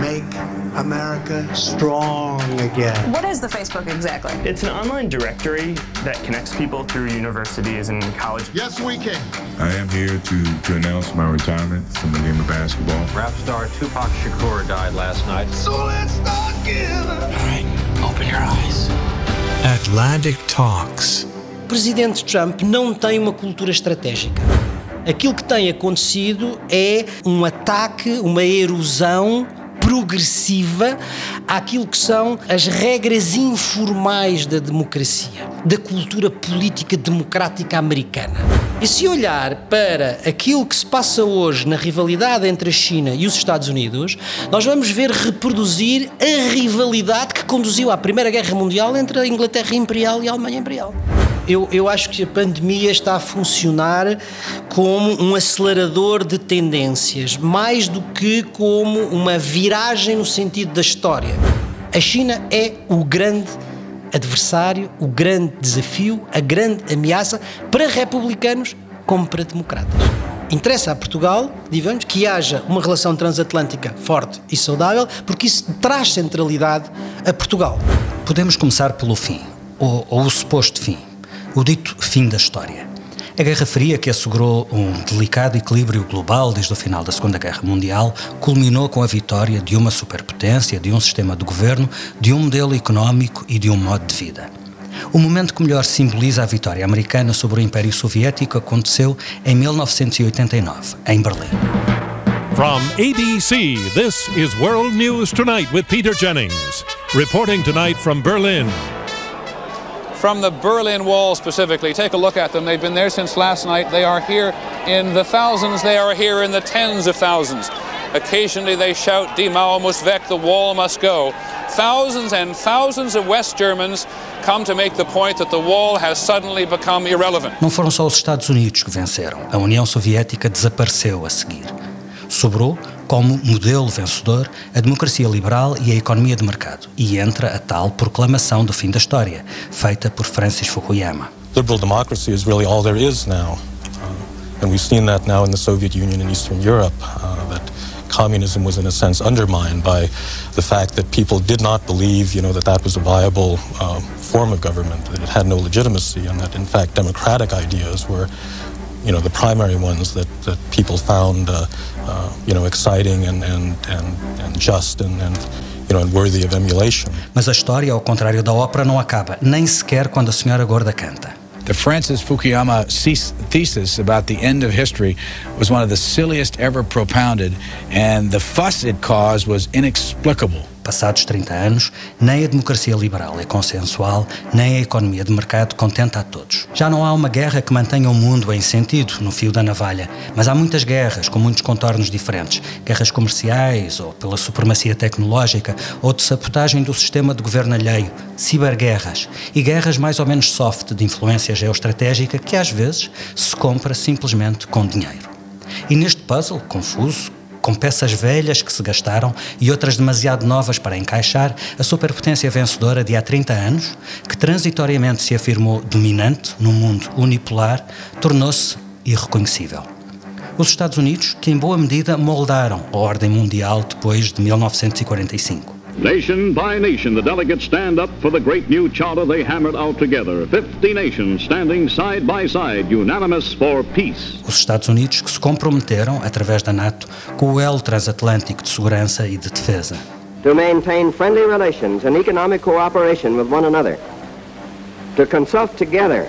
Make America strong again. What is the Facebook exactly? It's an online directory that connects people through universities and college. Yes, we can. I am here to, to announce my retirement from the game of basketball. Rap star Tupac Shakur died last night. So let's start again. All right, open your eyes. Atlantic Talks. Presidente Trump não tem uma cultura estratégica. Aquilo que tem acontecido é um ataque, uma erosão progressiva àquilo que são as regras informais da democracia, da cultura política democrática americana. E se olhar para aquilo que se passa hoje na rivalidade entre a China e os Estados Unidos, nós vamos ver reproduzir a rivalidade que conduziu à Primeira Guerra Mundial entre a Inglaterra Imperial e a Alemanha Imperial. Eu, eu acho que a pandemia está a funcionar como um acelerador de tendências, mais do que como uma viragem no sentido da história. A China é o grande adversário, o grande desafio, a grande ameaça para republicanos como para democratas. Interessa a Portugal, digamos, que haja uma relação transatlântica forte e saudável, porque isso traz centralidade a Portugal. Podemos começar pelo fim, ou, ou o suposto fim o dito fim da história. A Guerra Fria, que assegurou um delicado equilíbrio global desde o final da Segunda Guerra Mundial, culminou com a vitória de uma superpotência, de um sistema de governo, de um modelo económico e de um modo de vida. O momento que melhor simboliza a vitória americana sobre o Império Soviético aconteceu em 1989, em Berlim. From ABC, this is World News Tonight with Peter Jennings. Reporting tonight from Berlin. From the Berlin Wall specifically. Take a look at them. They've been there since last night. They are here in the thousands, they are here in the tens of thousands. Occasionally they shout, Die Mauer muss weg, the wall must go. Thousands and thousands of West Germans come to make the point that the wall has suddenly become irrelevant. Não foram só os Estados Unidos que venceram. A União Soviética desapareceu a seguir. Sobrou como modelo vencedor a democracia liberal e a economia de mercado, e entra a tal proclamação do fim da história, feita por Francis Fukuyama. Liberal democracy is really all there is now. Uh, and we've seen that now in the Soviet Union and Eastern Europe, uh, that communism was in a sense undermined by the fact that people did not believe, you know, that that was a viable uh, form of government, that it had no legitimacy, and that in fact democratic ideas were you know, the primary ones that, that people found, uh, uh, you know, exciting and, and, and, and just and, and, you know, and worthy of emulation. Mas a história, ao contrário da ópera, não acaba, nem sequer quando a senhora gorda canta. The Francis Fukuyama thesis about the end of history was one of the silliest ever propounded, and the fuss it caused was inexplicable. Passados 30 anos, nem a democracia liberal é consensual, nem a economia de mercado contenta a todos. Já não há uma guerra que mantenha o mundo em sentido, no fio da navalha, mas há muitas guerras com muitos contornos diferentes. Guerras comerciais, ou pela supremacia tecnológica, ou de sabotagem do sistema de governo alheio, ciberguerras e guerras mais ou menos soft de influência geoestratégica que às vezes se compra simplesmente com dinheiro. E neste puzzle confuso, com peças velhas que se gastaram e outras demasiado novas para encaixar, a superpotência vencedora de há 30 anos, que transitoriamente se afirmou dominante num mundo unipolar, tornou-se irreconhecível. Os Estados Unidos, que em boa medida moldaram a ordem mundial depois de 1945. Nation by nation, the delegates stand up for the great new charter they hammered out together. Fifty nations standing side by side, unanimous for peace. Os Estados Unidos que se comprometeram, através da NATO, com o elo transatlântico de segurança e de defesa. To maintain friendly relations and economic cooperation with one another. To consult together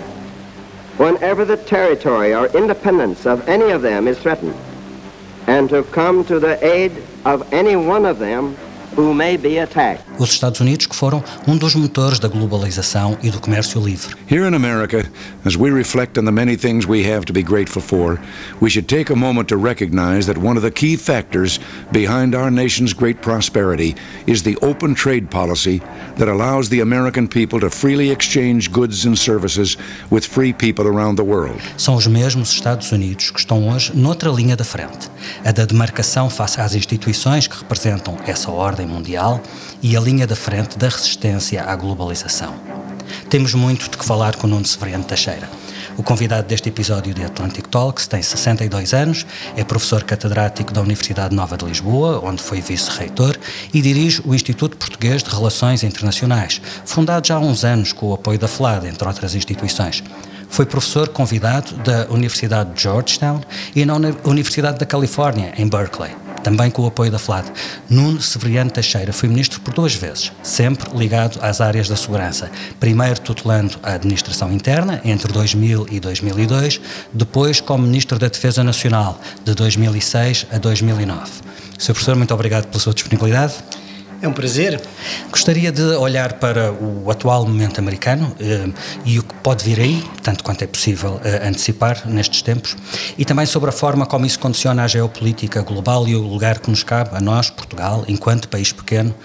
whenever the territory or independence of any of them is threatened. And to come to the aid of any one of them Os Estados Unidos foram um dos motores da globalização e do comércio livre. Here in America, as we reflect on the many things we have to be grateful for, we should take a moment to recognize that one of the key factors behind our nation's great prosperity is the open trade policy that allows the American people to freely exchange goods and services with free people around the world. São os mesmos Estados Unidos que estão hoje noutra linha da frente, a da demarcação face às instituições que representam essa ordem mundial e a linha da frente da resistência à globalização. Temos muito de que falar com Nuno Severiano Teixeira. O convidado deste episódio de Atlantic Talks tem 62 anos, é professor catedrático da Universidade Nova de Lisboa, onde foi vice-reitor, e dirige o Instituto Português de Relações Internacionais, fundado já há uns anos com o apoio da FLAD, entre outras instituições. Foi professor convidado da Universidade de Georgetown e na Universidade da Califórnia, em Berkeley também com o apoio da FLAD. Nuno Severiano Teixeira foi ministro por duas vezes, sempre ligado às áreas da segurança. Primeiro tutelando a administração interna, entre 2000 e 2002, depois como ministro da Defesa Nacional, de 2006 a 2009. Sr. Professor, muito obrigado pela sua disponibilidade. É um prazer. Gostaria de olhar para o atual momento americano eh, e o que pode vir aí, tanto quanto é possível eh, antecipar nestes tempos, e também sobre a forma como isso condiciona a geopolítica global e o lugar que nos cabe a nós, Portugal, enquanto país pequeno,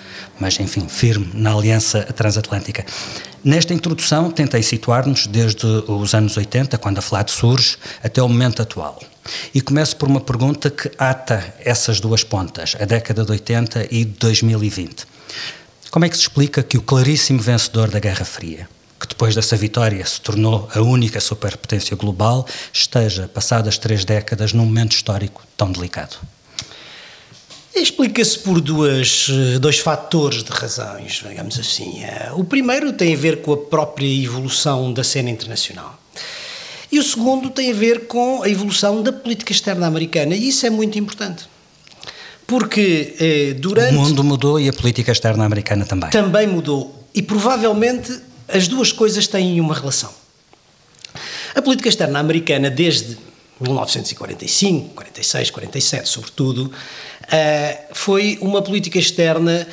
mas enfim, firme na aliança transatlântica. Nesta introdução, tentei situar-nos desde os anos 80, quando a FLAD surge, até o momento atual. E começo por uma pergunta que ata essas duas pontas, a década de 80 e de 2020. Como é que se explica que o claríssimo vencedor da Guerra Fria, que depois dessa vitória se tornou a única superpotência global, esteja, passadas três décadas, num momento histórico tão delicado? Explica-se por duas, dois fatores de razões, digamos assim. O primeiro tem a ver com a própria evolução da cena internacional. E o segundo tem a ver com a evolução da política externa americana, e isso é muito importante. Porque eh, durante. O mundo mudou e a política externa americana também. Também mudou. E provavelmente as duas coisas têm uma relação. A política externa americana, desde 1945, 46, 47, sobretudo, eh, foi uma política externa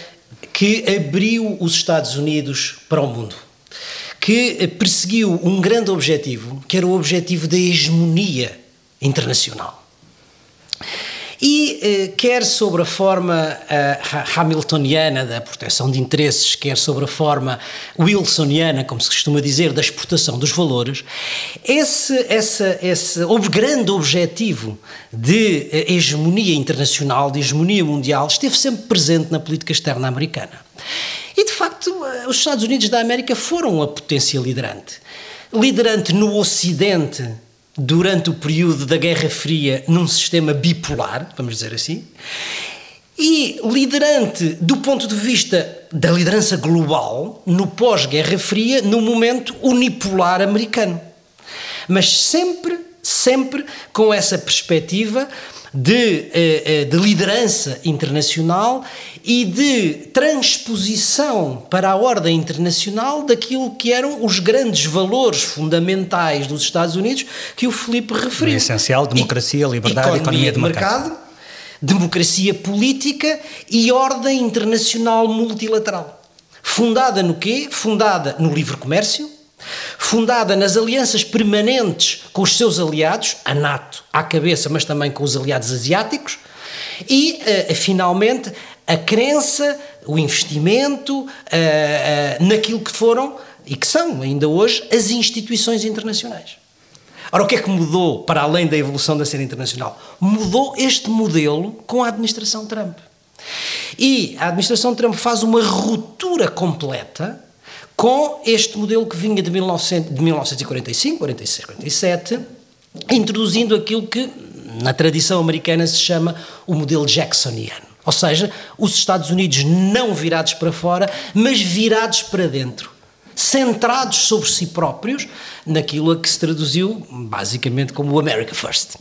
que abriu os Estados Unidos para o mundo que perseguiu um grande objetivo, que era o objetivo da hegemonia internacional. E eh, quer sobre a forma eh, hamiltoniana da proteção de interesses, quer sobre a forma wilsoniana, como se costuma dizer, da exportação dos valores, esse, esse, esse grande objetivo de eh, hegemonia internacional, de hegemonia mundial, esteve sempre presente na política externa americana. E, de facto, os Estados Unidos da América foram a potência liderante. Liderante no Ocidente durante o período da Guerra Fria num sistema bipolar, vamos dizer assim, e liderante do ponto de vista da liderança global no pós-Guerra Fria, no momento unipolar americano. Mas sempre, sempre com essa perspectiva de, eh, eh, de liderança internacional e de transposição para a ordem internacional daquilo que eram os grandes valores fundamentais dos Estados Unidos que o Felipe referiu. O essencial, democracia, liberdade, economia, economia de mercado. mercado. Democracia política e ordem internacional multilateral. Fundada no quê? Fundada no livre comércio, fundada nas alianças permanentes com os seus aliados, a NATO à cabeça, mas também com os aliados asiáticos, e uh, finalmente a crença, o investimento uh, uh, naquilo que foram e que são ainda hoje as instituições internacionais. Ora, o que é que mudou para além da evolução da cena internacional? Mudou este modelo com a administração Trump. E a administração Trump faz uma ruptura completa com este modelo que vinha de, 1900, de 1945, 46, 47, introduzindo aquilo que na tradição americana se chama o modelo jacksoniano. Ou seja, os Estados Unidos não virados para fora, mas virados para dentro, centrados sobre si próprios, naquilo a que se traduziu basicamente como o America First.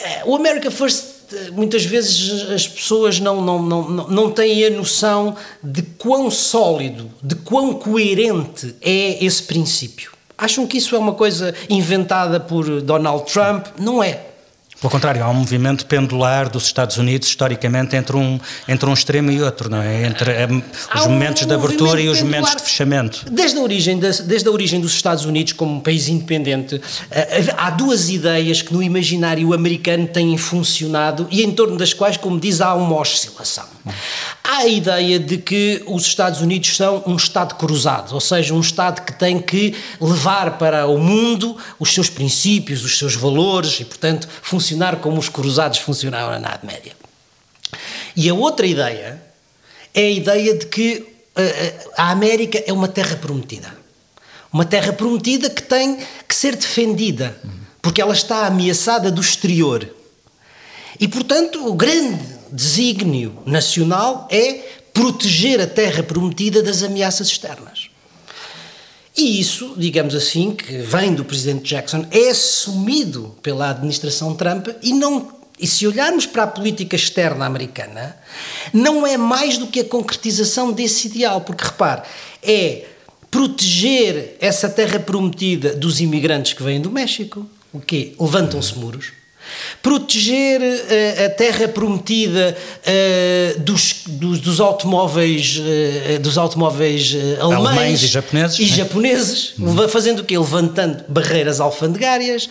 Eh, o America First muitas vezes as pessoas não, não, não, não têm a noção de quão sólido, de quão coerente é esse princípio. Acham que isso é uma coisa inventada por Donald Trump? Não é. Pelo contrário, há um movimento pendular dos Estados Unidos, historicamente, entre um, entre um extremo e outro, não é? Entre é, os um momentos de abertura e os momentos de fechamento. Desde a, origem, desde a origem dos Estados Unidos como um país independente, eh, eh, há duas ideias que no imaginário americano têm funcionado e em torno das quais, como diz, há uma oscilação. Há a ideia de que os Estados Unidos são um Estado cruzado, ou seja, um Estado que tem que levar para o mundo os seus princípios, os seus valores e, portanto, funcionar como os cruzados funcionavam na Idade Média. E a outra ideia é a ideia de que uh, a América é uma terra prometida. Uma terra prometida que tem que ser defendida, porque ela está ameaçada do exterior. E, portanto, o grande desígnio nacional é proteger a terra prometida das ameaças externas. E isso, digamos assim, que vem do presidente Jackson, é assumido pela administração Trump e não e se olharmos para a política externa americana, não é mais do que a concretização desse ideal, porque repare, é proteger essa terra prometida dos imigrantes que vêm do México. O quê? Levantam-se muros proteger uh, a terra prometida uh, dos, dos, dos, automóveis, uh, dos automóveis alemães, alemães, e japoneses, e né? japoneses uhum. fazendo o quê? Levantando barreiras alfandegárias.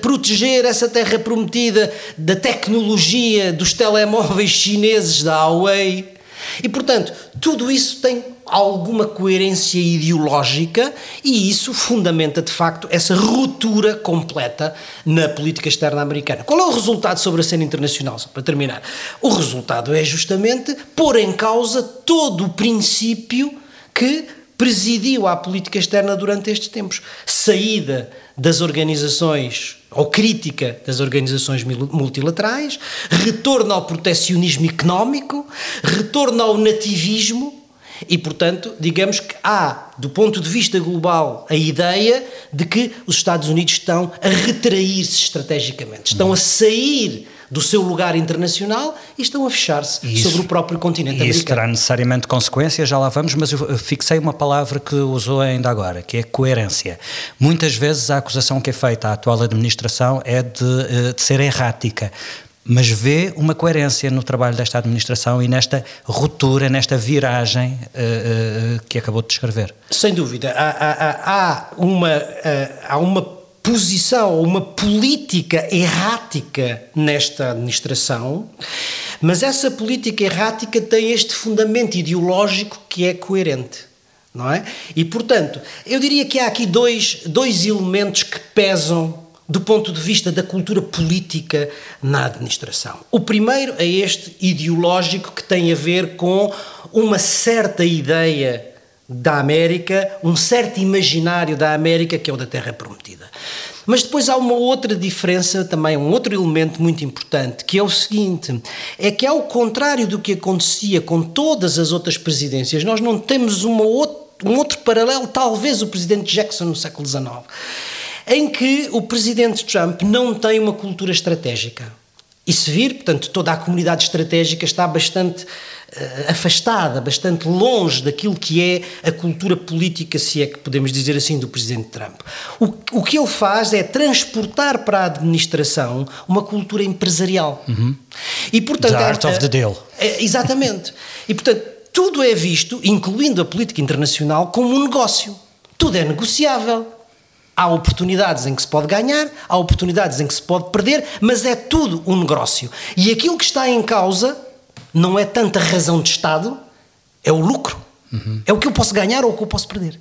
proteger essa terra prometida da tecnologia dos telemóveis chineses da Huawei. E, portanto, tudo isso tem alguma coerência ideológica e isso fundamenta de facto essa ruptura completa na política externa americana. Qual é o resultado sobre a cena internacional? Só para terminar. O resultado é justamente pôr em causa todo o princípio que presidiu à política externa durante estes tempos. Saída das organizações ou crítica das organizações multilaterais, retorno ao protecionismo económico, retorno ao nativismo e, portanto, digamos que há, do ponto de vista global, a ideia de que os Estados Unidos estão a retrair-se estrategicamente, estão a sair do seu lugar internacional e estão a fechar-se sobre o próprio continente e americano. Isso terá necessariamente consequências, já lá vamos, mas eu fixei uma palavra que usou ainda agora, que é coerência. Muitas vezes a acusação que é feita à atual administração é de, eh, de ser errática mas vê uma coerência no trabalho desta administração e nesta ruptura, nesta viragem uh, uh, que acabou de descrever. Sem dúvida. Há, há, há uma, há uma posição, uma política errática nesta administração, mas essa política errática tem este fundamento ideológico que é coerente. Não é? E, portanto, eu diria que há aqui dois, dois elementos que pesam do ponto de vista da cultura política na administração. O primeiro é este ideológico que tem a ver com uma certa ideia da América, um certo imaginário da América que é o da Terra Prometida. Mas depois há uma outra diferença também, um outro elemento muito importante, que é o seguinte: é que ao contrário do que acontecia com todas as outras presidências, nós não temos uma outra, um outro paralelo, talvez o presidente Jackson no século XIX em que o presidente Trump não tem uma cultura estratégica. E se vir, portanto, toda a comunidade estratégica está bastante uh, afastada, bastante longe daquilo que é a cultura política, se é que podemos dizer assim, do presidente Trump. O, o que ele faz é transportar para a administração uma cultura empresarial. Uhum. E, portanto, the art of the deal. É, exatamente. E, portanto, tudo é visto, incluindo a política internacional, como um negócio. Tudo é negociável. Há oportunidades em que se pode ganhar, há oportunidades em que se pode perder, mas é tudo um negócio. E aquilo que está em causa não é tanta razão de Estado, é o lucro. Uhum. É o que eu posso ganhar ou o que eu posso perder.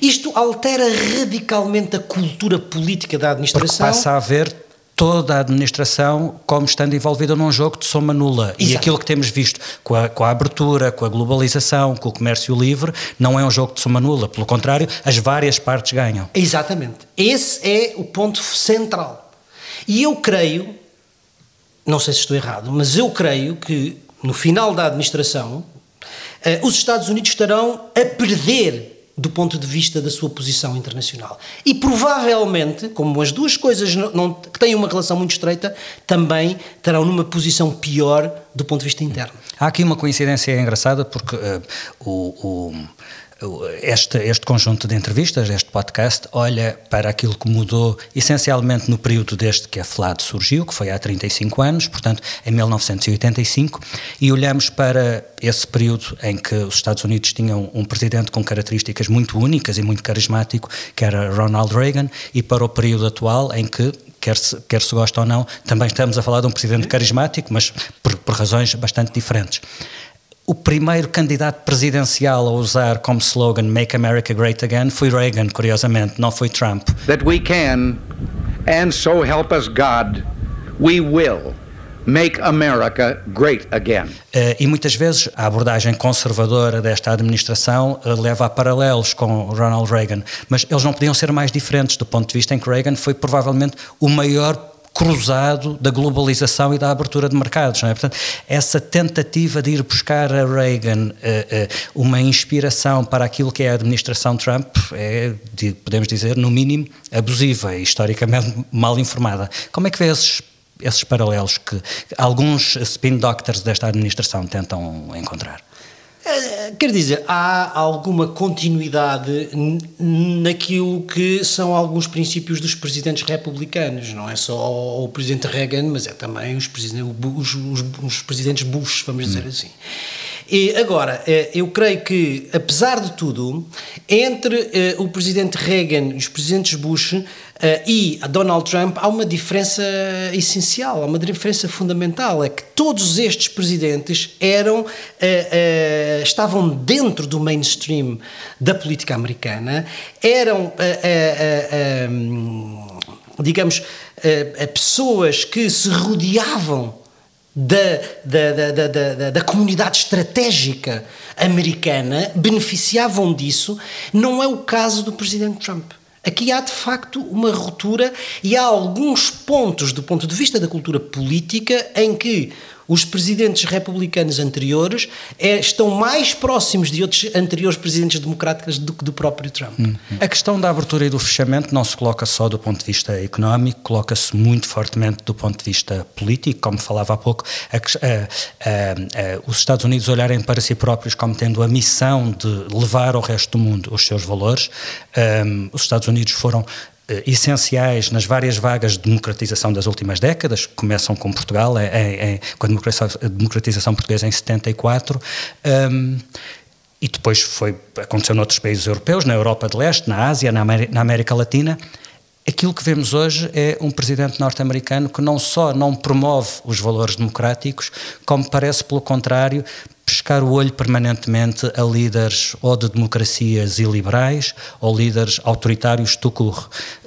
Isto altera radicalmente a cultura política da administração. Porque passa a haver toda a administração como estando envolvida num jogo de soma nula. Exato. E aquilo que temos visto com a, com a, abertura, com a globalização, com o comércio livre, não é um jogo de soma nula. Pelo contrário, as várias partes ganham. Exatamente. Esse é o ponto central. E eu creio, não sei se estou errado, mas eu creio que no final da administração, eh, os Estados Unidos estarão a perder do ponto de vista da sua posição internacional. E provavelmente, como as duas coisas não, não, que têm uma relação muito estreita, também terão numa posição pior do ponto de vista interno. Há aqui uma coincidência engraçada porque uh, o, o este, este conjunto de entrevistas, este podcast, olha para aquilo que mudou essencialmente no período desde que a FLAD surgiu, que foi há 35 anos, portanto, em 1985, e olhamos para esse período em que os Estados Unidos tinham um presidente com características muito únicas e muito carismático, que era Ronald Reagan, e para o período atual em que quer se, quer se ou não, também estamos a falar de um presidente carismático, mas por, por razões bastante diferentes o primeiro candidato presidencial a usar como slogan Make America Great Again foi Reagan, curiosamente, não foi Trump. That we can, and so help us God, we will. Make America Great Again. Uh, e muitas vezes a abordagem conservadora desta administração uh, leva a paralelos com Ronald Reagan, mas eles não podiam ser mais diferentes do ponto de vista em que Reagan foi provavelmente o maior cruzado da globalização e da abertura de mercados. Não é? Portanto, essa tentativa de ir buscar a Reagan uh, uh, uma inspiração para aquilo que é a administração Trump é, de, podemos dizer, no mínimo, abusiva e historicamente mal informada. Como é que vê esses, esses paralelos que alguns spin doctors desta administração tentam encontrar? Eh, quer dizer, há alguma continuidade naquilo que são alguns princípios dos presidentes republicanos, não é só o presidente Reagan, mas é também os, presidentes, os, os, os presidentes Bush, vamos dizer hum. assim. E agora, eh, eu creio que, apesar de tudo, entre eh, o presidente Reagan e os presidentes Bush e Donald Trump há uma diferença essencial, há uma diferença fundamental, é que todos estes presidentes eram estavam dentro do mainstream da política americana, eram digamos pessoas que se rodeavam da, da, da, da, da, comunidade estratégica americana beneficiavam disso, não é o caso do presidente Trump. Aqui há de facto uma ruptura e há alguns pontos do ponto de vista da cultura política em que os presidentes republicanos anteriores é, estão mais próximos de outros anteriores presidentes democráticos do que do próprio Trump. Uhum. A questão da abertura e do fechamento não se coloca só do ponto de vista económico, coloca-se muito fortemente do ponto de vista político, como falava há pouco, a, a, a, os Estados Unidos olharem para si próprios como tendo a missão de levar ao resto do mundo os seus valores. Um, os Estados Unidos foram essenciais nas várias vagas de democratização das últimas décadas, começam com Portugal, é, é, é com a democratização portuguesa em 74, um, e depois foi, aconteceu noutros países europeus, na Europa de Leste, na Ásia, na, na América Latina. Aquilo que vemos hoje é um presidente norte-americano que não só não promove os valores democráticos, como parece, pelo contrário, pescar o olho permanentemente a líderes ou de democracias iliberais ou líderes autoritários do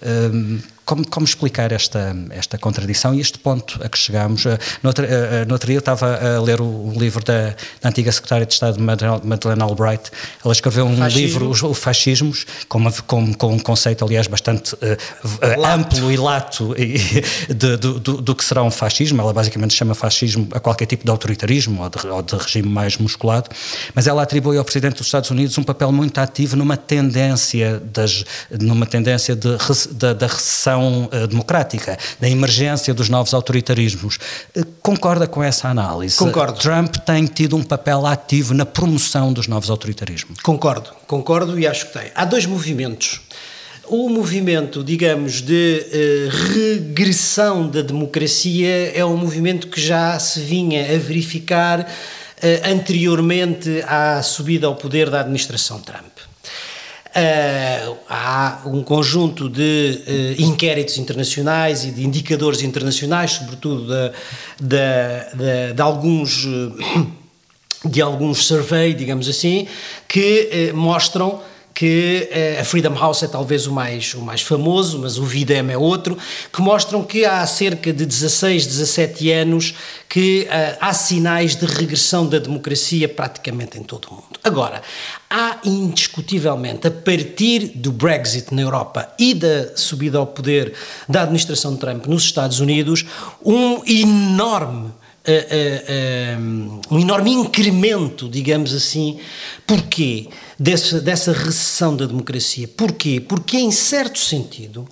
Um, como, como, explicar esta, esta contradição e este ponto a que chegamos? No, outro, uh, no outro dia eu estava a ler o, o livro da, da, antiga secretária de Estado, Madeleine Albright. Ela escreveu um Fascismo. livro, Os, o Fascismos, com, uma, com, com, um conceito, aliás, bastante uh, amplo e lato de, do, do, do, que será um fascismo. Ela basicamente chama fascismo a qualquer tipo de autoritarismo ou de, ou de regime mais musculado. Mas ela atribui ao Presidente dos Estados Unidos um papel muito ativo numa tendência, das, numa tendência de, da recessão uh, democrática, da emergência dos novos autoritarismos. Uh, concorda com essa análise? Concordo. Trump tem tido um papel ativo na promoção dos novos autoritarismos? Concordo, concordo e acho que tem. Há dois movimentos o movimento, digamos, de uh, regressão da democracia é um movimento que já se vinha a verificar uh, anteriormente à subida ao poder da administração Trump. Uh, há um conjunto de uh, inquéritos internacionais e de indicadores internacionais, sobretudo de, de, de, de alguns de alguns survey, digamos assim, que uh, mostram que a Freedom House é talvez o mais, o mais famoso, mas o Videm é outro, que mostram que há cerca de 16, 17 anos que uh, há sinais de regressão da democracia praticamente em todo o mundo. Agora, há indiscutivelmente, a partir do Brexit na Europa e da subida ao poder da administração de Trump nos Estados Unidos, um enorme um, um enorme incremento, digamos assim. Porquê? Desse, dessa recessão da democracia. Porquê? Porque, em certo sentido,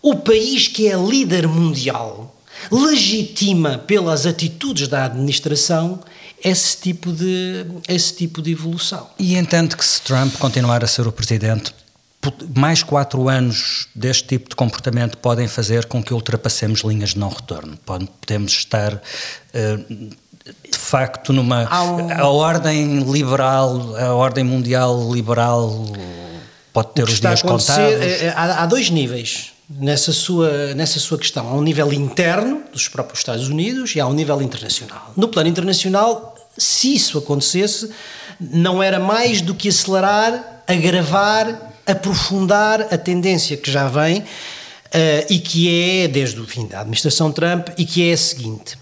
o país que é líder mundial legitima pelas atitudes da administração esse tipo de, esse tipo de evolução. E entende que se Trump continuar a ser o presidente, mais quatro anos deste tipo de comportamento podem fazer com que ultrapassemos linhas de não retorno. Podemos estar. Uh, de facto, numa. Um... A ordem liberal, a ordem mundial liberal pode ter os dias contados. É, é, há, há dois níveis nessa sua, nessa sua questão. Há um nível interno dos próprios Estados Unidos e há um nível internacional. No plano internacional, se isso acontecesse, não era mais do que acelerar, agravar, aprofundar a tendência que já vem uh, e que é, desde o fim da administração Trump, e que é a seguinte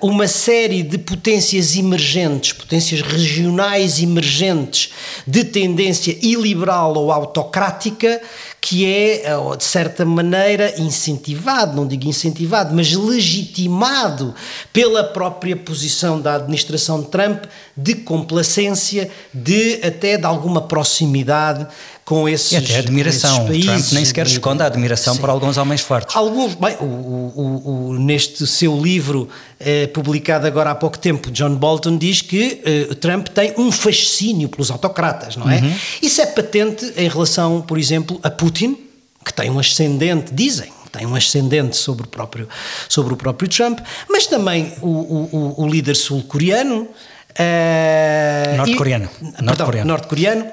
uma série de potências emergentes, potências regionais emergentes de tendência iliberal ou autocrática, que é, de certa maneira, incentivado, não digo incentivado, mas legitimado pela própria posição da administração de Trump de complacência, de até de alguma proximidade com esses, e até admiração. países. Trump nem sequer esconde a admiração Sim. por alguns homens fortes. Alguns, bem, o, o, o, neste seu livro eh, publicado agora há pouco tempo, John Bolton diz que eh, Trump tem um fascínio pelos autocratas, não é? Uhum. Isso é patente em relação, por exemplo, a Putin, que tem um ascendente, dizem, tem um ascendente sobre o próprio, sobre o próprio Trump, mas também o, o, o líder sul-coreano. Uh, norte-coreano. Norte-coreano. Norte-coreano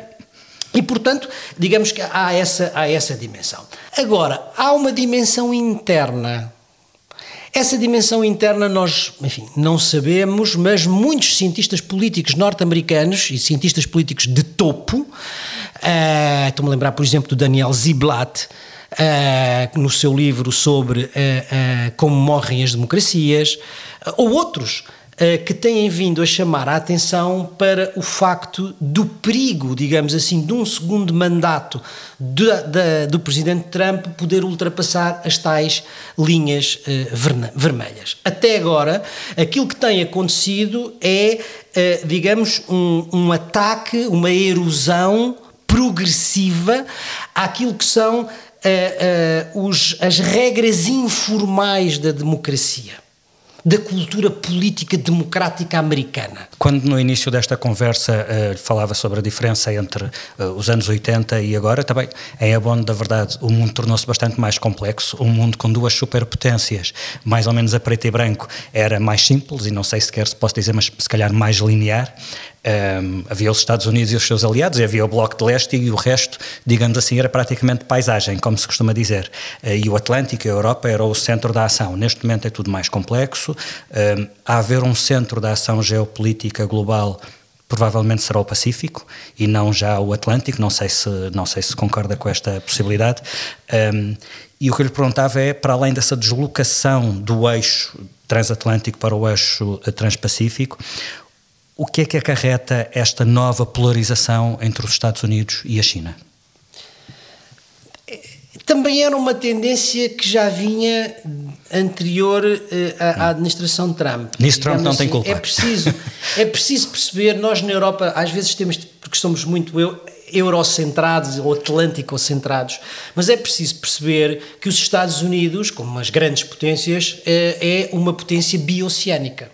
e, portanto, digamos que há essa, há essa dimensão. Agora, há uma dimensão interna. Essa dimensão interna nós, enfim, não sabemos, mas muitos cientistas políticos norte-americanos e cientistas políticos de topo, uh, estou-me a lembrar, por exemplo, do Daniel Ziblatt, uh, no seu livro sobre uh, como morrem as democracias, ou outros que têm vindo a chamar a atenção para o facto do perigo, digamos assim, de um segundo mandato do, do presidente Trump poder ultrapassar as tais linhas uh, vermelhas. Até agora, aquilo que tem acontecido é, uh, digamos, um, um ataque, uma erosão progressiva àquilo que são uh, os, as regras informais da democracia da cultura política democrática americana. Quando no início desta conversa uh, falava sobre a diferença entre uh, os anos 80 e agora, também em abono da verdade, o mundo tornou-se bastante mais complexo. Um mundo com duas superpotências, mais ou menos a preto e branco, era mais simples e não sei sequer se posso dizer, mas se calhar mais linear. Um, havia os Estados Unidos e os seus aliados, e havia o Bloco de Leste e o resto, digamos assim, era praticamente paisagem, como se costuma dizer. Uh, e o Atlântico e a Europa era o centro da ação. Neste momento é tudo mais complexo. Um, a haver um centro da ação geopolítica global provavelmente será o Pacífico e não já o Atlântico, não sei se, não sei se concorda com esta possibilidade. Um, e o que eu lhe perguntava é, para além dessa deslocação do eixo transatlântico para o eixo transpacífico, o que é que acarreta esta nova polarização entre os Estados Unidos e a China? Também era uma tendência que já vinha anterior uh, à, à, administração Trump. Nisso Trump não assim, tem culpa. É preciso, é preciso perceber, nós na Europa às vezes temos, porque somos muito eu, eurocentrados ou atlântico-centrados, mas é preciso perceber que os Estados Unidos, como as grandes potências, é, é uma potência bioceânica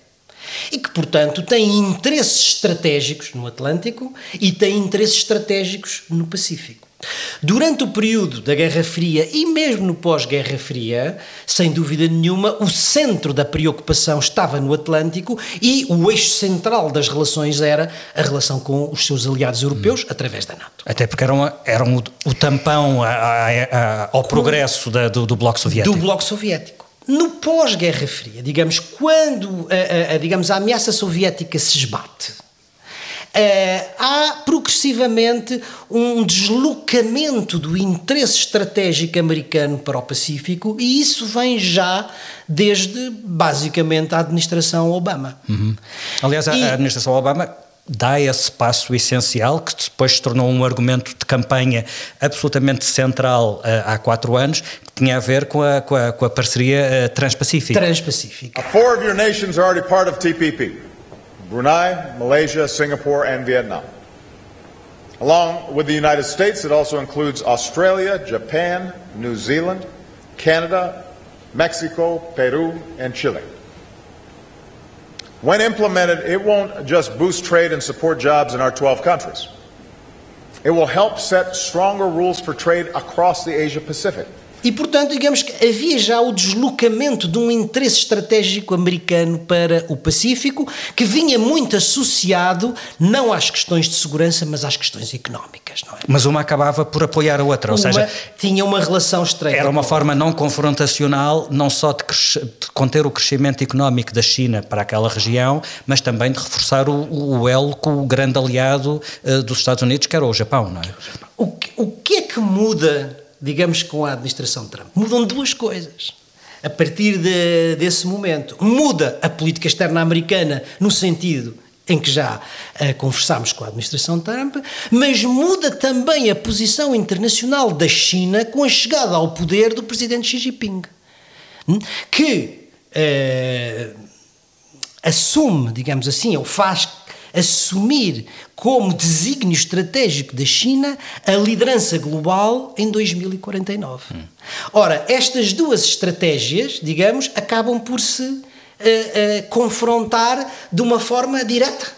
e que, portanto, tem interesses estratégicos no Atlântico e tem interesses estratégicos no Pacífico. Durante o período da Guerra Fria e mesmo no pós-Guerra Fria, sem dúvida nenhuma, o centro da preocupação estava no Atlântico e o eixo central das relações era a relação com os seus aliados europeus hum. através da NATO. Até porque eram, eram o, o tampão a, a, a, ao progresso da, do, do Bloco Soviético. Do Bloco Soviético. No pós-Guerra Fria, digamos, quando a, a, digamos, a ameaça soviética se esbate, Uh, há progressivamente um deslocamento do interesse estratégico americano para o Pacífico e isso vem já desde basicamente a administração Obama. Uhum. Aliás, e, a administração Obama dá esse passo essencial, que depois se tornou um argumento de campanha absolutamente central uh, há quatro anos, que tinha a ver com a, com a, com a parceria uh, transpacífica. Transpacífica. Four of your nations are already part of TPP. Brunei, Malaysia, Singapore and Vietnam. Along with the United States, it also includes Australia, Japan, New Zealand, Canada, Mexico, Peru, and Chile. When implemented, it won't just boost trade and support jobs in our 12 countries. It will help set stronger rules for trade across the Asia Pacific. E, portanto, digamos que havia já o deslocamento de um interesse estratégico americano para o Pacífico, que vinha muito associado não às questões de segurança, mas às questões económicas. Não é? Mas uma acabava por apoiar a outra, uma ou seja, tinha uma relação estreita. Era uma forma não confrontacional, não só de, de, conter o crescimento económico da China para aquela região, mas também de reforçar o, o elo com o grande aliado uh, dos Estados Unidos, que era o Japão, não é? O que, o que é que muda digamos, com a administração Trump. Mudam duas coisas. A partir de, desse momento, muda a política externa americana no sentido em que já uh, conversámos com a administração Trump, mas muda também a posição internacional da China com a chegada ao poder do presidente Xi Jinping, hum? que uh, assume, digamos assim, ou faz assumir como desígnio estratégico da China a liderança global em 2049. Hum. Ora, estas duas estratégias, digamos, acabam por se uh, uh, confrontar de uma forma direta.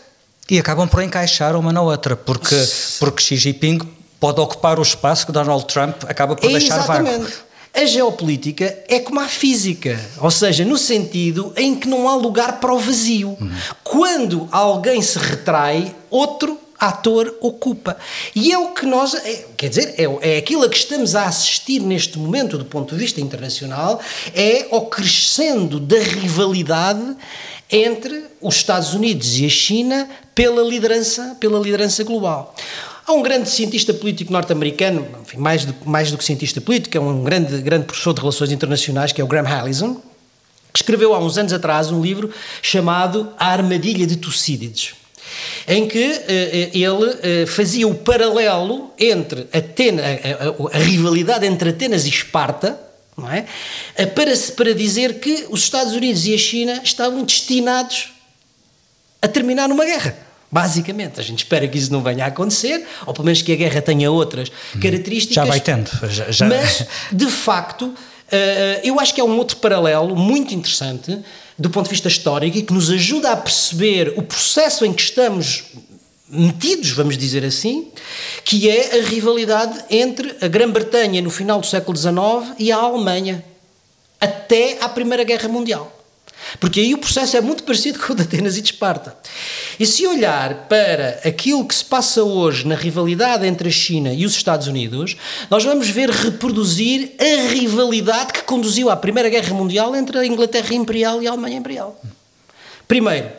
E acabam por encaixar uma na outra, porque, porque Xi Jinping pode ocupar o espaço que Donald Trump acaba por é deixar exatamente. vago. A geopolítica é como a física, ou seja, no sentido em que não há lugar para o vazio. Uhum. Quando alguém se retrai, outro ator ocupa. E é o que nós, é, quer dizer, é, é aquilo a que estamos a assistir neste momento do ponto de vista internacional, é ao crescendo da rivalidade entre os Estados Unidos e a China pela liderança, pela liderança global. Há um grande cientista político norte-americano, mais do, mais do que cientista político, é um grande, grande professor de relações internacionais, que é o Graham Hallison, que escreveu há uns anos atrás um livro chamado A Armadilha de Tucídides em que uh, ele uh, fazia o paralelo entre Atena, a, a, a, rivalidade entre Atenas e Esparta, não é? para, para dizer que os Estados Unidos e a China estavam destinados a terminar numa guerra. Basicamente, a gente espera que isso não venha a acontecer, ou pelo menos que a guerra tenha outras hum. características. Já vai tendo. Já, já... Mas, de facto, eh, eu acho que é um outro paralelo muito interessante do ponto de vista histórico e que nos ajuda a perceber o processo em que estamos metidos, vamos dizer assim, que é a rivalidade entre a Grã-Bretanha no final do século XIX e a Alemanha, até à Primeira Guerra Mundial. Porque aí o processo é muito parecido com o de Atenas e de Esparta. E se olhar para aquilo que se passa hoje na rivalidade entre a China e os Estados Unidos, nós vamos ver reproduzir a rivalidade que conduziu à Primeira Guerra Mundial entre a Inglaterra Imperial e a Alemanha Imperial. Primeiro,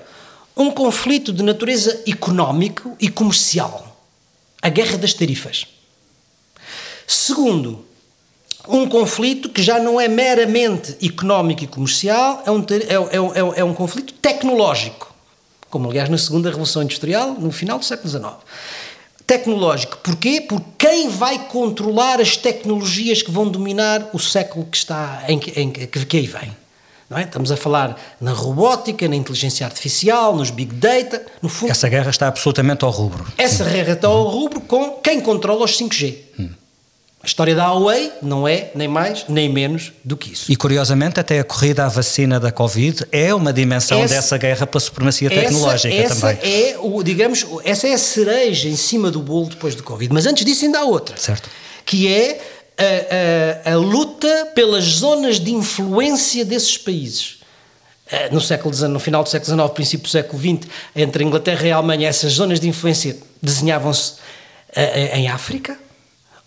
um conflito de natureza económico e comercial. A Guerra das Tarifas. Segundo, um conflito que já não é meramente económico e comercial, é um, é, é, é, é um conflito tecnológico, como aliás na segunda Revolução Industrial, no final do século XIX. Tecnológico, porquê? Porque quem vai controlar as tecnologias que vão dominar o século que está em, em que, que aí vem? Não é? Estamos a falar na robótica, na inteligência artificial, nos big data, no fundo. Essa guerra está absolutamente ao rubro. Essa guerra está ao rubro com quem controla os 5G. Hum. A história da Huawei não é nem mais nem menos do que isso. E curiosamente, até a corrida à vacina da Covid é uma dimensão essa, dessa guerra pela supremacia tecnológica essa também. É o, digamos, essa é a cereja em cima do bolo depois do Covid. Mas antes disso, ainda há outra. Certo. Que é a, a, a luta pelas zonas de influência desses países no século XIX, no final do século XIX, princípio do século XX, entre a Inglaterra e a Alemanha, essas zonas de influência desenhavam-se em África.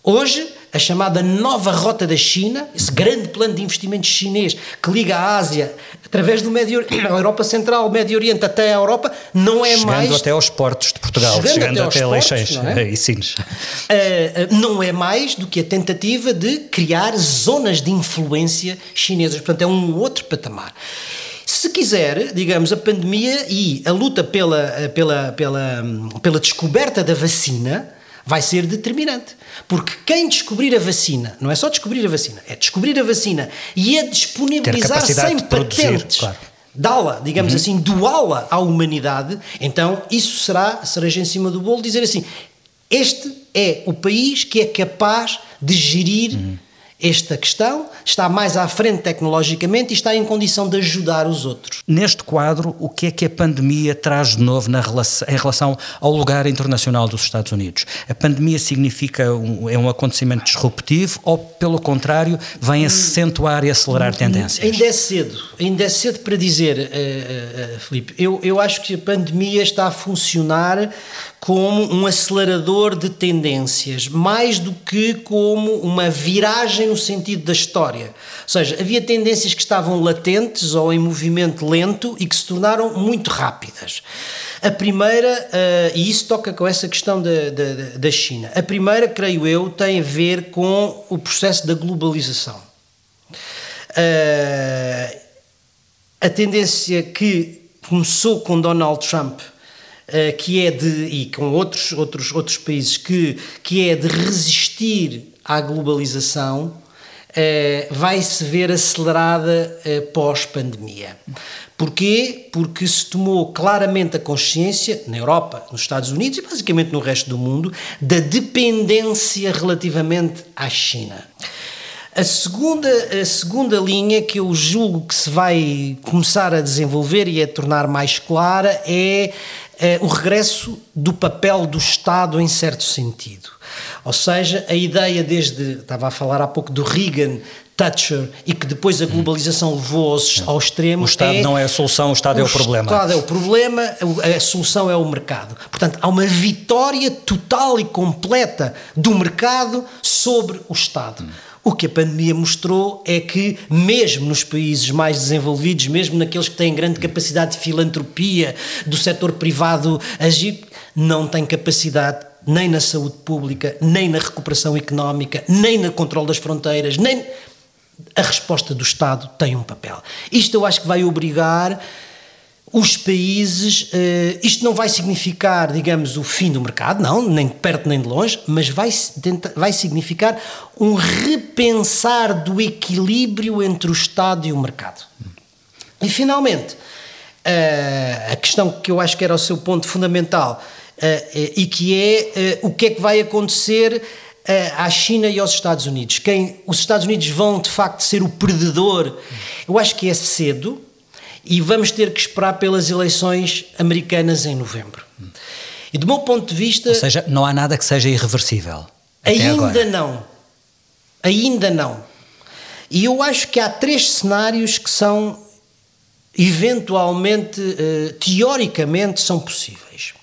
Hoje a chamada nova rota da China, esse grande plano de investimentos chinês que liga a Ásia através do Médio a Europa Central, Médio Oriente até a Europa, não é chegando mais. Chegando até aos portos de Portugal, chegando, chegando até, até Leixões é? e Sines. Uh, não é mais do que a tentativa de criar zonas de influência chinesas. Portanto, é um outro patamar. Se quiser, digamos, a pandemia e a luta pela, pela, pela, pela descoberta da vacina vai ser determinante. Porque quem descobrir a vacina, não é só descobrir a vacina, é descobrir a vacina e a disponibilizar sem patentes, claro. dá-la, digamos uhum. assim, doá-la à humanidade, então isso será cereja em cima do bolo, dizer assim, este é o país que é capaz de gerir uhum. esta questão está mais à frente tecnologicamente e está em condição de ajudar os outros. Neste quadro, o que é que a pandemia traz de novo na relação, em relação ao lugar internacional dos Estados Unidos? A pandemia significa um, é um acontecimento disruptivo ou, pelo contrário, vem acentuar e acelerar tendências? Ainda é cedo, ainda é cedo para dizer, uh, uh, Filipe. Eu, eu acho que a pandemia está a funcionar como um acelerador de tendências, mais do que como uma viragem no sentido da história. Ou seja, havia tendências que estavam latentes ou em movimento lento e que se tornaram muito rápidas. A primeira, uh, e isso toca com essa questão da, da, da China, a primeira, creio eu, tem a ver com o processo da globalização. Uh, a tendência que começou com Donald Trump Uh, que é de, e com outros, outros, outros países, que, que é de resistir à globalização, uh, vai se ver acelerada uh, pós-pandemia. Porquê? Porque se tomou claramente a consciência, na Europa, nos Estados Unidos e basicamente no resto do mundo, da dependência relativamente à China. A segunda, a segunda linha que eu julgo que se vai começar a desenvolver e a tornar mais clara é é o regresso do papel do Estado em certo sentido. Ou seja, a ideia desde, estava a falar há pouco do Reagan, Thatcher e que depois a globalização levou ao, ao extremo. O Estado é, não é a solução, o Estado é o problema. O Estado é o problema, a solução é o mercado. Portanto, há uma vitória total e completa do mercado sobre o Estado. O que a pandemia mostrou é que, mesmo nos países mais desenvolvidos, mesmo naqueles que têm grande capacidade de filantropia, do setor privado agir, não tem capacidade nem na saúde pública, nem na recuperação económica, nem no controle das fronteiras, nem. A resposta do Estado tem um papel. Isto eu acho que vai obrigar os países, uh, isto não vai significar, digamos, o fim do mercado, não, nem de perto nem de longe, mas vai, vai significar um repensar do equilíbrio entre o Estado e o mercado. E finalmente, uh, a questão que eu acho que era o seu ponto fundamental uh, e que é o que é que vai acontecer à China e aos Estados Unidos. Quem, os Estados Unidos vão de facto ser o perdedor? Eu acho que é cedo e vamos ter que esperar pelas eleições americanas em novembro. E do meu ponto de vista. Ou seja, não há nada que seja irreversível. Ainda não. Ainda não. E eu acho que há três cenários que são, eventualmente, uh, teoricamente, são possíveis.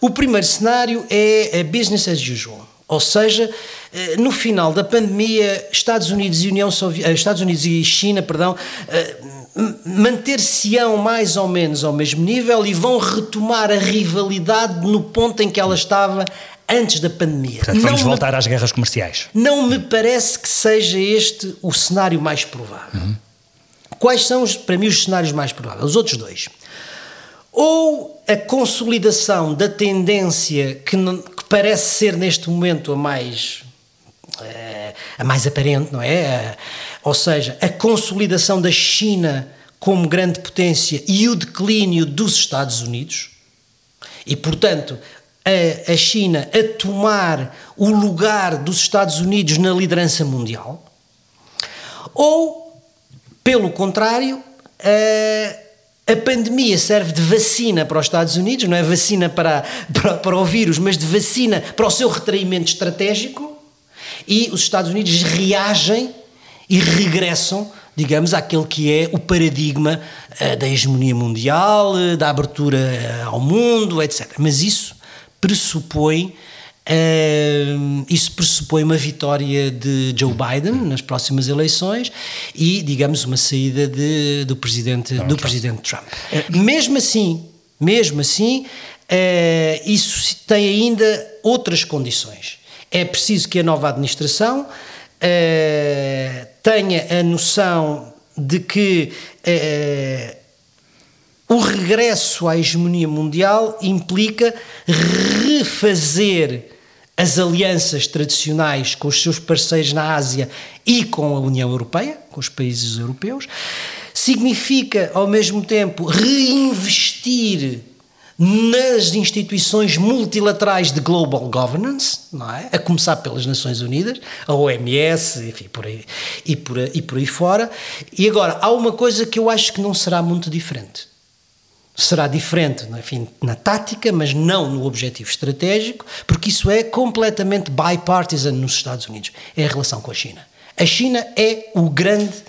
O primeiro cenário é business as usual. Ou seja, eh, no final da pandemia, Estados Unidos e União Soviética, eh, Estados Unidos e China, perdão, manter-se-ão mais ou menos ao mesmo nível e vão retomar a rivalidade no ponto em que ela estava antes da pandemia. Portanto, vamos não voltar me, às guerras comerciais. Não me parece que seja este o cenário mais provável. Uhum. Quais são, os, para mim, os cenários mais prováveis? Os outros dois. Ou a consolidação da tendência que, que parece ser neste momento a mais, uh, a mais aparente, não é? Uh, ou seja, a consolidação da China como grande potência e o declínio dos Estados Unidos, e portanto a, a China a tomar o lugar dos Estados Unidos na liderança mundial, ou, pelo contrário, a, a pandemia serve de vacina para os Estados Unidos, não é vacina para, para, para o vírus, mas de vacina para o seu retraimento estratégico, e os Estados Unidos reagem e regressam, digamos, àquele que é o paradigma uh, da hegemonia mundial, uh, da abertura uh, ao mundo, etc. Mas isso pressupõe isso pressupõe uma vitória de Joe Biden nas próximas eleições e, digamos, uma saída de, do presidente do Trump. presidente Trump. mesmo assim, mesmo assim, isso tem ainda outras condições. É preciso que a nova administração uh, tenha a noção de que uh, o regresso à hegemonia mundial implica refazer as alianças tradicionais com os seus parceiros na Ásia e com a União Europeia, com os países europeus, significa, ao mesmo tempo, reinvestir nas instituições multilaterais de global governance, não é? a começar pelas Nações Unidas, a OMS, enfim, por aí, e, por, e por aí fora. E agora, há uma coisa que eu acho que não será muito diferente. Será diferente, enfim, na tática, mas não no objetivo estratégico, porque isso é completamente bipartisan nos Estados Unidos. É a relação com a China. A China é o grande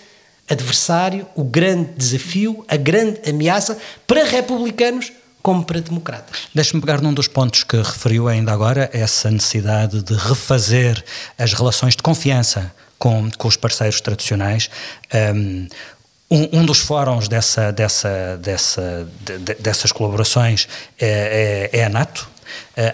adversário, o grande desafio, a grande ameaça para republicanos como para democratas. Deixe-me pegar num dos pontos que referiu ainda agora, essa necessidade de refazer as relações de confiança com, com os parceiros tradicionais. Um, um, dos fóruns dessa, dessa, dessa, de, dessas colaborações é, é, é a NATO,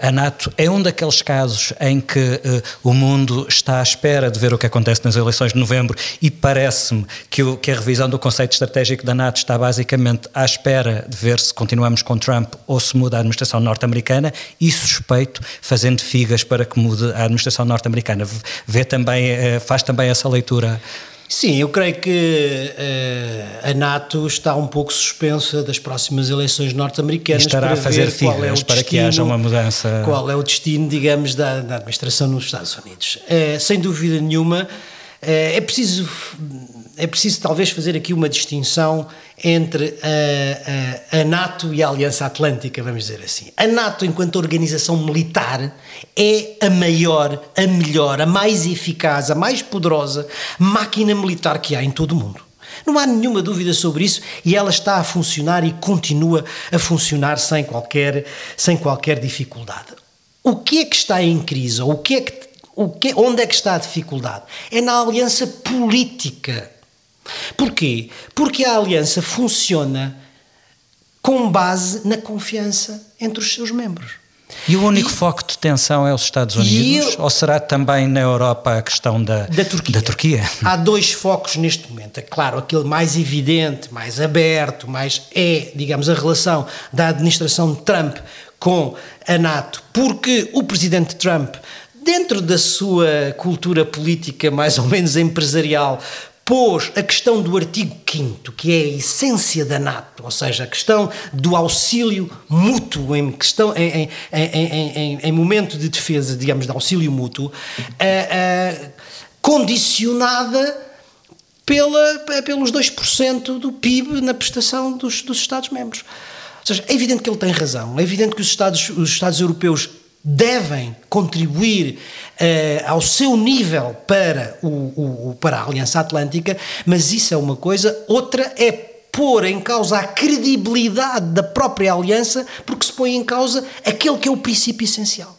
a NATO é um daqueles casos em que uh, o mundo está à espera de ver o que acontece nas eleições de novembro e parece-me que, que, a revisão do conceito estratégico da NATO está basicamente à espera de ver se continuamos com Trump ou se muda a administração norte-americana e suspeito, fazendo figas para que mude a administração norte-americana. Vê também, uh, faz também essa leitura Sim, eu creio que uh, a NATO está um pouco suspensa das próximas eleições norte-americanas. Estará a fazer filas é para destino, que haja uma mudança. Qual é o destino, digamos, da, da administração nos Estados Unidos? Uh, sem dúvida nenhuma, uh, é preciso é preciso talvez fazer aqui uma distinção entre a, a, a, NATO e a Aliança Atlântica, vamos dizer assim. A NATO, enquanto organização militar, é a maior, a melhor, a mais eficaz, a mais poderosa máquina militar que há em todo o mundo. Não há nenhuma dúvida sobre isso e ela está a funcionar e continua a funcionar sem qualquer, sem qualquer dificuldade. O que é que está em crise? O que é que, o que, onde é que está a dificuldade? É na aliança política Porquê? Porque a aliança funciona com base na confiança entre os seus membros. E o único e, foco de tensão é os Estados Unidos? Eu, ou será também na Europa a questão da, da, Turquia. da Turquia? Há dois focos neste momento. É claro, aquele mais evidente, mais aberto, mais é, digamos, a relação da administração de Trump com a NATO, porque o presidente Trump, dentro da sua cultura política mais ou menos empresarial, pôs a questão do artigo 5 que é a essência da NATO, ou seja, a questão do auxílio mútuo em, questão, em, em, em, momento de defesa, digamos, de auxílio mútuo, condicionada pela, pelos 2% do PIB na prestação dos, dos Estados-membros. Ou seja, é evidente que ele tem razão, é evidente que os Estados, os Estados europeus devem contribuir uh, ao seu nível para, o, o, para a Aliança Atlântica, mas isso é uma coisa, outra é pôr em causa a credibilidade da própria aliança, porque se põe em causa aquele que é o princípio essencial.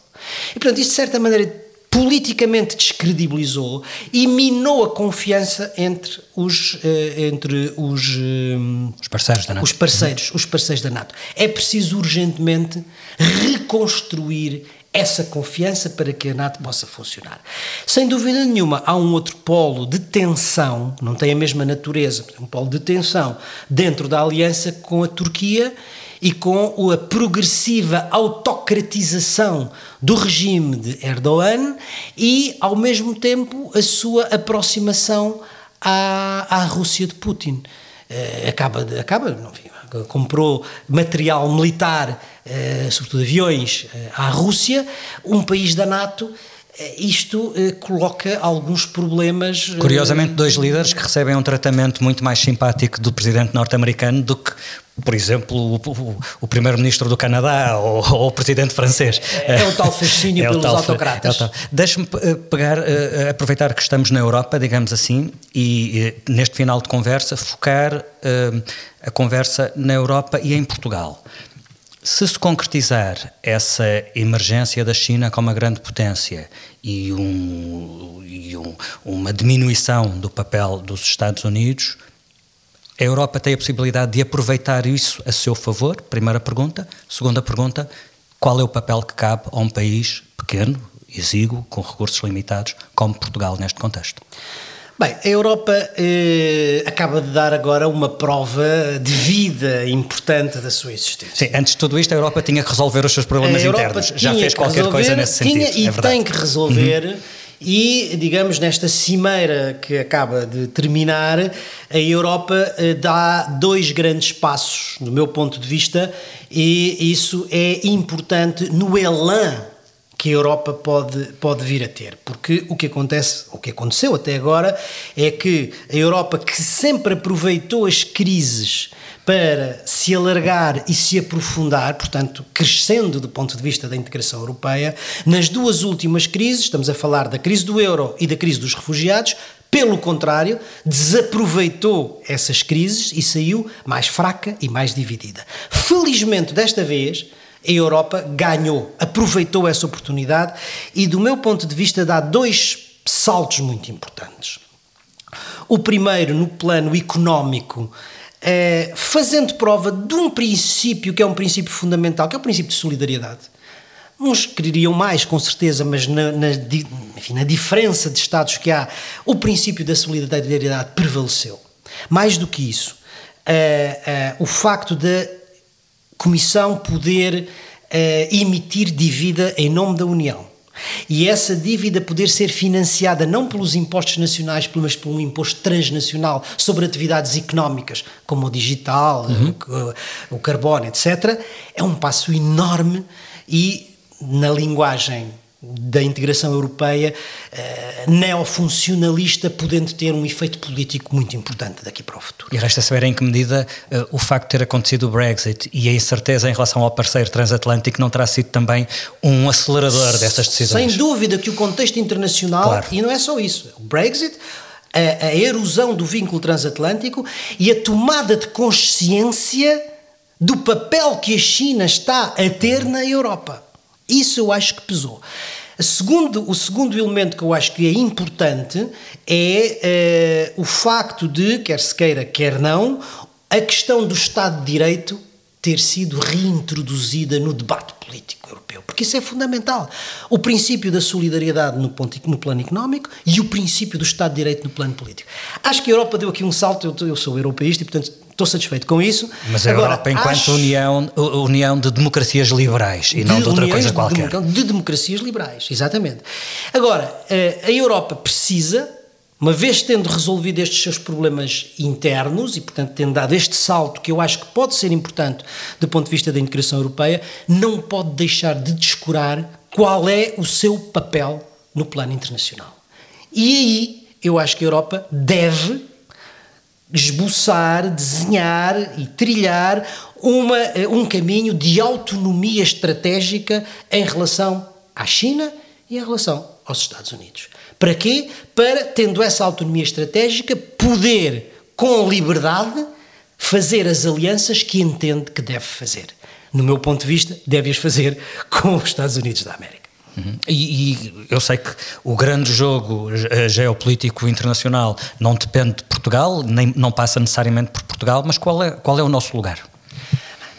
E portanto, isso de certa maneira politicamente descredibilizou e minou a confiança entre os uh, entre os, uh, os parceiros da NATO. Os parceiros, os parceiros da NATO. É preciso urgentemente reconstruir essa confiança para que a NATO possa funcionar. Sem dúvida nenhuma, há um outro polo de tensão, não tem a mesma natureza, um polo de tensão dentro da aliança com a Turquia e com a progressiva autocratização do regime de Erdogan e, ao mesmo tempo, a sua aproximação à, à Rússia de Putin. Uh, acaba, acaba enfim, comprou material militar, uh, sobretudo aviões, uh, à Rússia, um país da NATO isto eh, coloca alguns problemas. Curiosamente, dois líderes que recebem um tratamento muito mais simpático do presidente norte-americano do que por exemplo, o, o, primeiro-ministro do Canadá ou, ou, o presidente francês. É, é o tal fascínio é pelos tal, autocratas. É Deixa-me eh, pegar, aproveitar que estamos na Europa, digamos assim, e neste final de conversa, focar a conversa na Europa e em Portugal. Se se concretizar essa emergência da China como uma grande potência e, um, e um, uma diminuição do papel dos Estados Unidos, a Europa tem a possibilidade de aproveitar isso a seu favor? Primeira pergunta. Segunda pergunta: qual é o papel que cabe a um país pequeno, exíguo, com recursos limitados, como Portugal neste contexto? Bem, a Europa eh, acaba de dar agora uma prova de vida importante da sua existência. Sim, antes de tudo isto, a Europa tinha que resolver os seus problemas internos. Já fez qualquer resolver, coisa nesse tinha sentido. E é tem que resolver. Uhum e, digamos, nesta cimeira que acaba de terminar, a Europa eh, dá dois grandes passos, do meu ponto de vista, e isso é importante no elan que a Europa pode, pode vir a ter. Porque o que acontece, o que aconteceu até agora, é que a Europa, que sempre aproveitou as crises para se alargar e se aprofundar, portanto, crescendo do ponto de vista da integração europeia, nas duas últimas crises, estamos a falar da crise do euro e da crise dos refugiados, pelo contrário, desaproveitou essas crises e saiu mais fraca e mais dividida. Felizmente, desta vez, a Europa ganhou, aproveitou essa oportunidade e, do meu ponto de vista, dá dois saltos muito importantes. O primeiro, no plano económico, é, fazendo prova de um princípio que é um princípio fundamental, que é o princípio de solidariedade. Uns queriam mais, com certeza, mas na, na, enfim, na diferença de Estados que há, o princípio da solidariedade prevaleceu. Mais do que isso, é, é, o facto da Comissão poder uh, emitir dívida em nome da União. E essa dívida poder ser financiada não pelos impostos nacionais, mas por um imposto transnacional sobre atividades económicas, como o digital, uhum. o, o carbono, etc., é um passo enorme e, na linguagem da integração europeia uh, neofuncionalista, podendo ter um efeito político muito importante daqui para o futuro. E resta saber em que medida uh, o facto de ter acontecido o Brexit e a incerteza em relação ao parceiro transatlântico não terá sido também um acelerador dessas decisões. Sem dúvida que o contexto internacional, claro. e não é só isso, o Brexit, a, a erosão do vínculo transatlântico e a tomada de consciência do papel que a China está a ter na Europa. Isso eu acho que pesou. Segundo, o segundo elemento que eu acho que é importante é uh, o facto de, quer se queira, quer não, a questão do Estado de Direito ter sido reintroduzida no debate político europeu, porque isso é fundamental. O princípio da solidariedade no, ponto, no plano económico e o princípio do Estado de Direito no plano político. Acho que a Europa deu aqui um salto, eu, eu sou europeísta e, portanto, estou satisfeito com isso. Mas a Agora, Europa enquanto acho... união, união de democracias liberais e de não de outra coisa qualquer. De, de democracias liberais, exatamente. Agora, eh, a Europa precisa, uma vez tendo resolvido estes seus problemas internos e, portanto, tendo dado este salto que eu acho que pode ser importante do ponto de vista da integração europeia, não pode deixar de descurar qual é o seu papel no plano internacional. E aí eu acho que a Europa deve esboçar, desenhar e trilhar uma, eh, um caminho de autonomia estratégica em relação à China e em relação aos Estados Unidos. Para quê? Para, tendo essa autonomia estratégica, poder, com liberdade, fazer as alianças que entende que deve fazer. No meu ponto de vista, deve-as fazer com os Estados Unidos da América. Uhum. E, e, eu sei que o grande jogo eh, geopolítico internacional não depende de Portugal, nem, não passa necessariamente por Portugal, mas qual é, qual é o nosso lugar?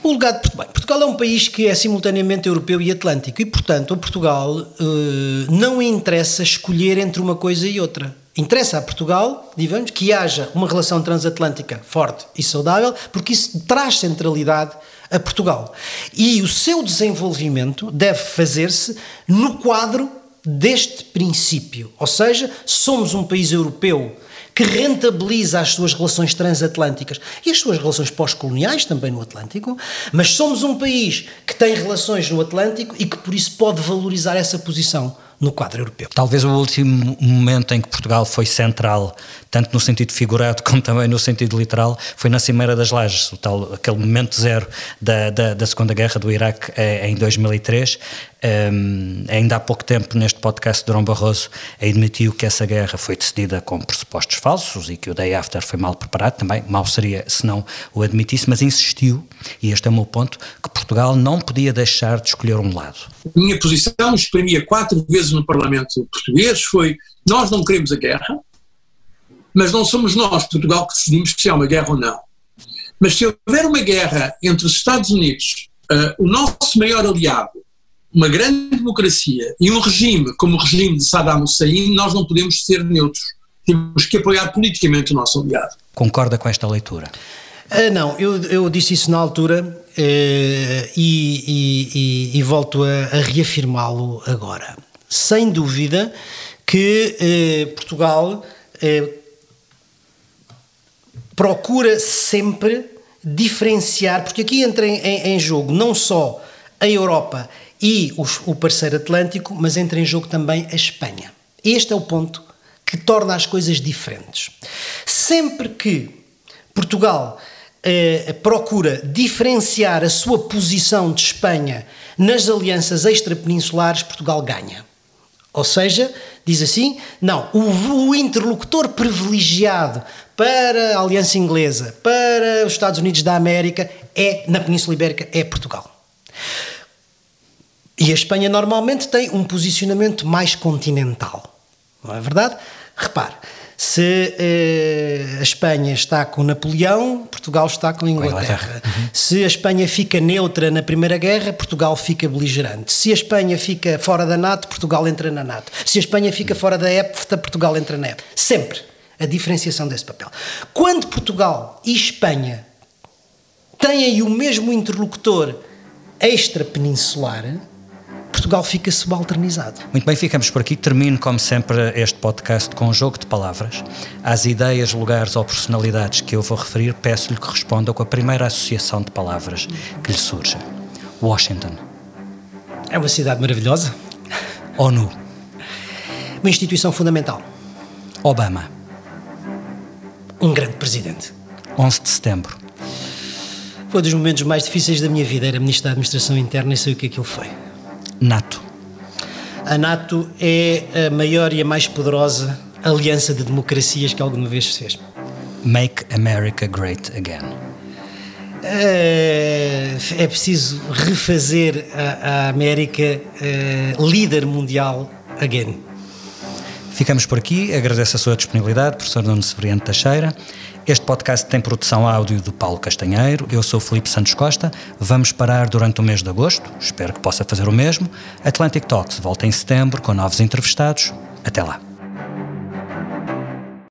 O lugar de Portugal. Portugal é um país que é simultaneamente europeu e atlântico e, portanto, a Portugal eh, não interessa escolher entre uma coisa e outra. Interessa a Portugal, digamos, que haja uma relação transatlântica forte e saudável, porque isso traz centralidade a Portugal. E o seu desenvolvimento deve fazer-se no quadro deste princípio. Ou seja, somos um país europeu que rentabiliza as suas relações transatlânticas e as suas relações pós-coloniais também no Atlântico, mas somos um país que tem relações no Atlântico e que por isso pode valorizar essa posição no quadro europeu. Talvez o último momento em que Portugal foi central, tanto no sentido figurado como também no sentido literal, foi na Cimeira das Lajes, o tal, aquele momento zero da, da, da Segunda Guerra do Iraque eh, em 2003. Um, ainda há pouco tempo, neste podcast, Durão Barroso admitiu que essa guerra foi decidida com pressupostos falsos e que o day after foi mal preparado. Também mal seria se não o admitisse, mas insistiu, e este é o meu ponto, que Portugal não podia deixar de escolher um lado. A minha posição, exprimia quatro vezes no Parlamento português, foi: nós não queremos a guerra, mas não somos nós, Portugal, que decidimos se há uma guerra ou não. Mas se houver uma guerra entre os Estados Unidos, uh, o nosso maior aliado, uma grande democracia e um regime como o regime de Saddam Hussein, nós não podemos ser neutros. Temos que apoiar politicamente o nosso aliado. Concorda com esta leitura? Uh, não, eu, eu, disse isso na altura uh, e, e, e, e, volto a, a reafirmá-lo agora. Sem dúvida que eh, Portugal eh, procura sempre diferenciar, porque aqui entra em, em, em jogo não só a Europa e os, o parceiro atlântico, mas entra em jogo também a Espanha. Este é o ponto que torna as coisas diferentes. Sempre que Portugal eh, procura diferenciar a sua posição de Espanha nas alianças extrapeninsulares, Portugal ganha. Ou seja, diz assim: não, o, o, interlocutor privilegiado para a Aliança Inglesa, para os Estados Unidos da América, é, na Península Ibérica, é Portugal. E a Espanha normalmente tem um posicionamento mais continental. Não é verdade? Repare, se eh, a Espanha está com Napoleão, Portugal está com a Inglaterra. Uhum. Se a Espanha fica neutra na Primeira Guerra, Portugal fica beligerante. Se a Espanha fica fora da NATO, Portugal entra na NATO. Se a Espanha fica fora da EFTA, Portugal entra na EFTA. Sempre a diferenciação desse papel. Quando Portugal e Espanha têm aí o mesmo interlocutor extra-peninsular, Portugal fica subalternizado. Muito bem, ficamos por aqui. Termino, como sempre, este podcast com um jogo de palavras. Às ideias, lugares ou personalidades que eu vou referir, peço-lhe que responda com a primeira associação de palavras que lhe surja. Washington. É uma cidade maravilhosa. ONU. Uma instituição fundamental. Obama. Um grande presidente. 11 de setembro. Foi um dos momentos mais difíceis da minha vida. Era ministro da Administração Interna e sei o que aquilo foi. NATO. A NATO é a maior e a mais poderosa aliança de democracias que alguma vez se fez. Make America Great Again. É, é preciso refazer a, a América é, líder mundial again. Ficamos por aqui. Agradeço a sua disponibilidade, professor Nuno Severiano Teixeira. Este podcast tem produção áudio do Paulo Castanheiro. Eu sou Felipe Santos Costa. Vamos parar durante o mês de agosto. Espero que possa fazer o mesmo. Atlantic Talks volta em setembro com novos entrevistados. Até lá.